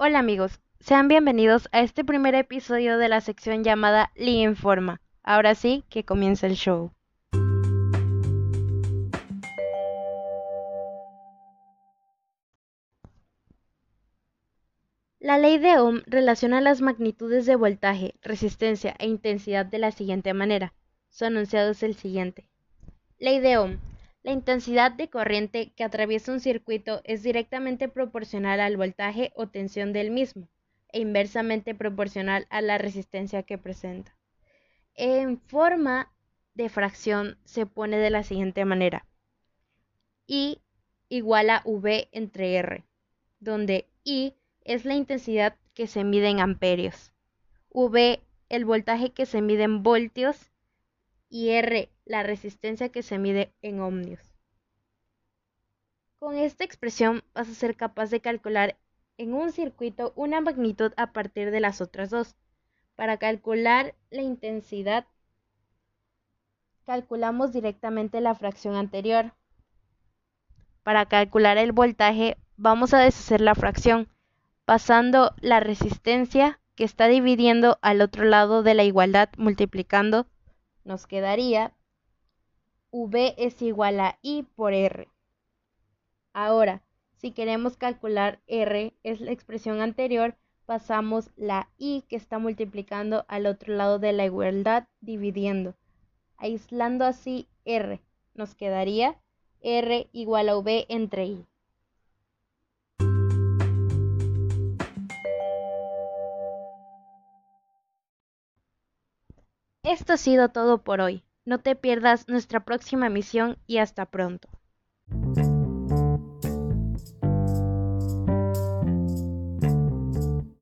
Hola amigos, sean bienvenidos a este primer episodio de la sección llamada Li Informa. Ahora sí, que comienza el show. La ley de Ohm relaciona las magnitudes de voltaje, resistencia e intensidad de la siguiente manera. Su enunciado es el siguiente. Ley de Ohm. La intensidad de corriente que atraviesa un circuito es directamente proporcional al voltaje o tensión del mismo e inversamente proporcional a la resistencia que presenta. En forma de fracción se pone de la siguiente manera. I igual a V entre R, donde I es la intensidad que se mide en amperios, V el voltaje que se mide en voltios y R la resistencia que se mide en ohmios. Con esta expresión vas a ser capaz de calcular en un circuito una magnitud a partir de las otras dos. Para calcular la intensidad, calculamos directamente la fracción anterior. Para calcular el voltaje, vamos a deshacer la fracción, pasando la resistencia que está dividiendo al otro lado de la igualdad multiplicando, nos quedaría V es igual a I por R. Ahora, si queremos calcular R, es la expresión anterior, pasamos la I que está multiplicando al otro lado de la igualdad dividiendo, aislando así R. Nos quedaría R igual a V entre I. Esto ha sido todo por hoy. No te pierdas nuestra próxima misión y hasta pronto.